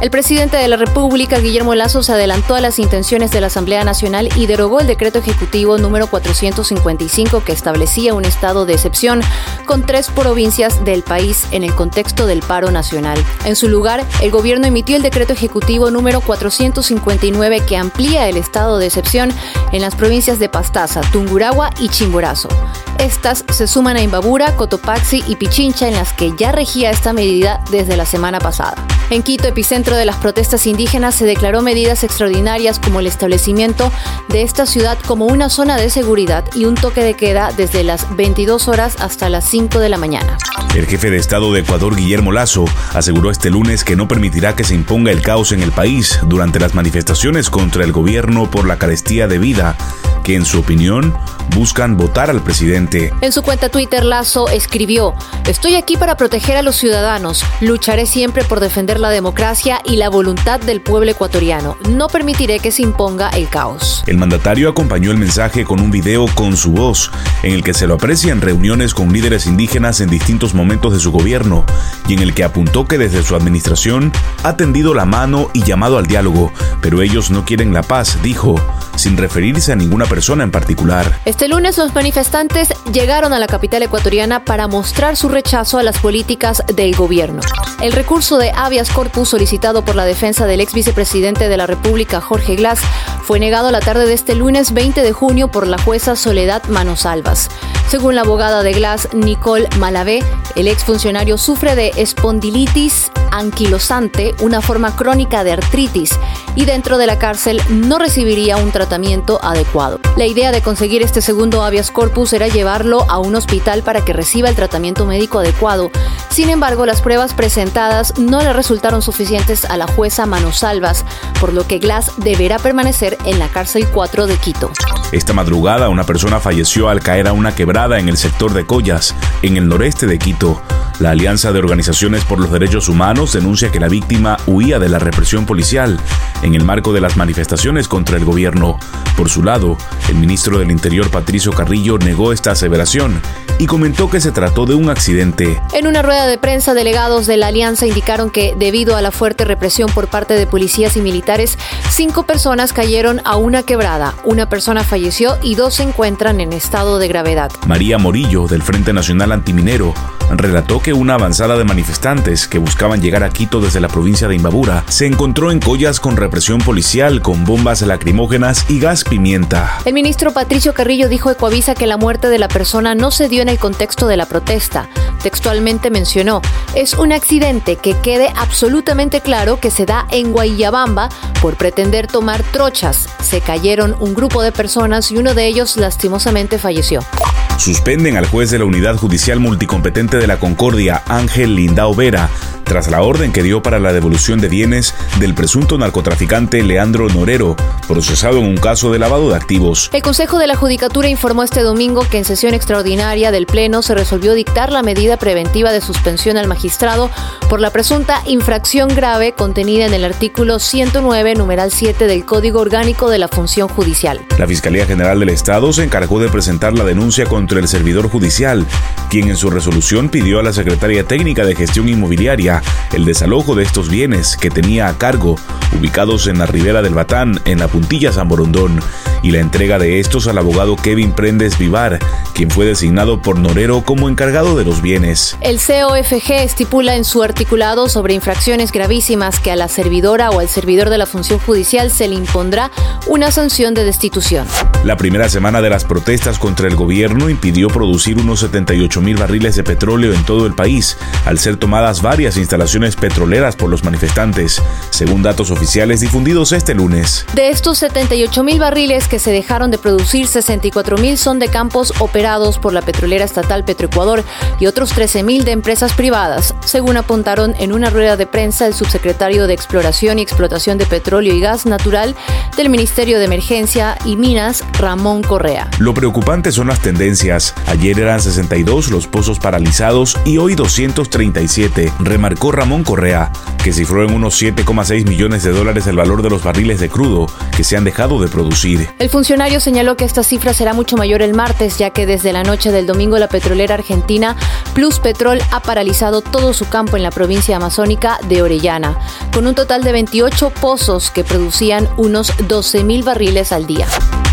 El presidente de la República, Guillermo Lazo, se adelantó a las intenciones de la Asamblea Nacional y derogó el decreto ejecutivo número 455 que establecía un estado de excepción con tres provincias del país en el contexto del paro nacional. En su lugar, el gobierno emitió el decreto ejecutivo número 459 que amplía el estado de excepción en las provincias de Pastaza, Tunguragua y Chimborazo. Estas se suman a Imbabura, Cotopaxi y Pichincha en las que ya regía esta medida desde la semana pasada. En Quito, epicentro de las protestas indígenas, se declaró medidas extraordinarias como el establecimiento de esta ciudad como una zona de seguridad y un toque de queda desde las 22 horas hasta las 5 de la mañana. El jefe de Estado de Ecuador, Guillermo Lazo, aseguró este lunes que no permitirá que se imponga el caos en el país durante las manifestaciones contra el gobierno por la carestía de vida que en su opinión buscan votar al presidente. En su cuenta Twitter, Lazo escribió, Estoy aquí para proteger a los ciudadanos, lucharé siempre por defender la democracia y la voluntad del pueblo ecuatoriano. No permitiré que se imponga el caos. El mandatario acompañó el mensaje con un video con su voz, en el que se lo aprecia en reuniones con líderes indígenas en distintos momentos de su gobierno, y en el que apuntó que desde su administración ha tendido la mano y llamado al diálogo, pero ellos no quieren la paz, dijo, sin referirse a ninguna persona en particular. Este lunes los manifestantes llegaron a la capital ecuatoriana para mostrar su rechazo a las políticas del gobierno. El recurso de habeas corpus solicitado por la defensa del ex vicepresidente de la República, Jorge Glass, fue negado la tarde de este lunes 20 de junio por la jueza Soledad Manosalvas. Según la abogada de Glass, Nicole Malavé, el exfuncionario sufre de espondilitis anquilosante, una forma crónica de artritis, y dentro de la cárcel no recibiría un tratamiento adecuado. La idea de conseguir este segundo habeas corpus era llevarlo a un hospital para que reciba el tratamiento médico adecuado. Sin embargo, las pruebas presentadas no le resultaron suficientes a la jueza Manosalvas, por lo que Glass deberá permanecer en la cárcel 4 de Quito. Esta madrugada, una persona falleció al caer a una quebrada en el sector de Collas, en el noreste de Quito. La Alianza de Organizaciones por los Derechos Humanos denuncia que la víctima huía de la represión policial en el marco de las manifestaciones contra el gobierno. Por su lado, el ministro del Interior Patricio Carrillo negó esta aseveración y comentó que se trató de un accidente. En una rueda de prensa, delegados de la alianza indicaron que, debido a la fuerte represión por parte de policías y militares, cinco personas cayeron a una quebrada, una persona falleció y dos se encuentran en estado de gravedad. María Morillo, del Frente Nacional Antiminero, relató que una avanzada de manifestantes que buscaban llegar a Quito desde la provincia de Imbabura se encontró en collas con represión policial, con bombas lacrimógenas y gas pimienta. El ministro Patricio Carrillo dijo a Ecoavisa que la muerte de la persona no se dio en el contexto de la protesta. Textualmente mencionó, es un accidente que quede absolutamente claro que se da en Guayabamba por pretender tomar trochas. Se cayeron un grupo de personas y uno de ellos lastimosamente falleció. Suspenden al juez de la Unidad Judicial Multicompetente de la Concordia, Ángel Lindao Vera, tras la orden que dio para la devolución de bienes del presunto narcotraficante Leandro Norero, procesado en un caso de lavado de activos. El Consejo de la Judicatura informó este domingo que en sesión extraordinaria del Pleno se resolvió dictar la medida preventiva de suspensión al magistrado por la presunta infracción grave contenida en el artículo 109, numeral 7 del Código Orgánico de la Función Judicial. La Fiscalía General del Estado se encargó de presentar la denuncia contra el servidor judicial, quien en su resolución pidió a la Secretaria Técnica de Gestión Inmobiliaria el desalojo de estos bienes que tenía a cargo, ubicados en la ribera del Batán, en la puntilla San y la entrega de estos al abogado Kevin Prendes Vivar, quien fue designado por Norero como encargado de los bienes. El COFG estipula en su articulado sobre infracciones gravísimas que a la servidora o al servidor de la función judicial se le impondrá una sanción de destitución. La primera semana de las protestas contra el gobierno impidió producir unos 78 mil barriles de petróleo en todo el país, al ser tomadas varias instalaciones petroleras por los manifestantes, según datos oficiales difundidos este lunes. De estos 78 mil barriles que se dejaron de producir, 64 mil son de campos operados por la petrolera estatal Petroecuador y otros 13 mil de empresas privadas, según apuntaron en una rueda de prensa el subsecretario de Exploración y Explotación de Petróleo y Gas Natural del Ministerio de Emergencia y Minas, Ramón Correa. Lo preocupante son las tendencias. Ayer eran 62 los pozos paralizados y hoy 237, remarcó Ramón Correa que cifró en unos 7,6 millones de dólares el valor de los barriles de crudo que se han dejado de producir. El funcionario señaló que esta cifra será mucho mayor el martes, ya que desde la noche del domingo la petrolera argentina Plus Petrol ha paralizado todo su campo en la provincia amazónica de Orellana, con un total de 28 pozos que producían unos 12 mil barriles al día.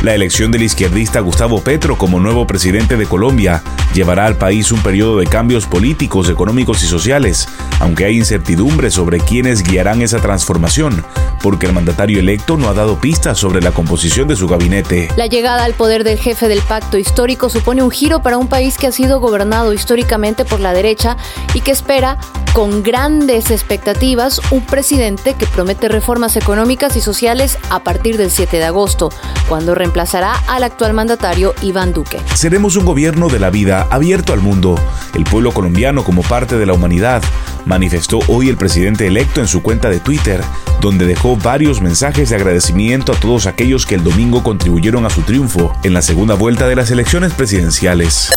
La elección del izquierdista Gustavo Petro como nuevo presidente de Colombia llevará al país un periodo de cambios políticos, económicos y sociales, aunque hay incertidumbre sobre quiénes guiarán esa transformación, porque el mandatario electo no ha dado pistas sobre la composición de su gabinete. La llegada al poder del jefe del pacto histórico supone un giro para un país que ha sido gobernado históricamente por la derecha y que espera con grandes expectativas un presidente que promete reformas económicas y sociales a partir del 7 de agosto, cuando reemplazará al actual mandatario Iván Duque. Seremos un gobierno de la vida abierto al mundo, el pueblo colombiano como parte de la humanidad, manifestó hoy el presidente electo en su cuenta de Twitter, donde dejó varios mensajes de agradecimiento a todos aquellos que el domingo contribuyeron a su triunfo en la segunda vuelta de las elecciones presidenciales.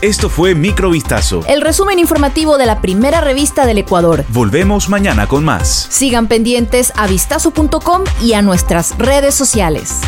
Esto fue Microvistazo. El resumen informativo de la primera revista del Ecuador. Volvemos mañana con más. Sigan pendientes a vistazo.com y a nuestras redes sociales.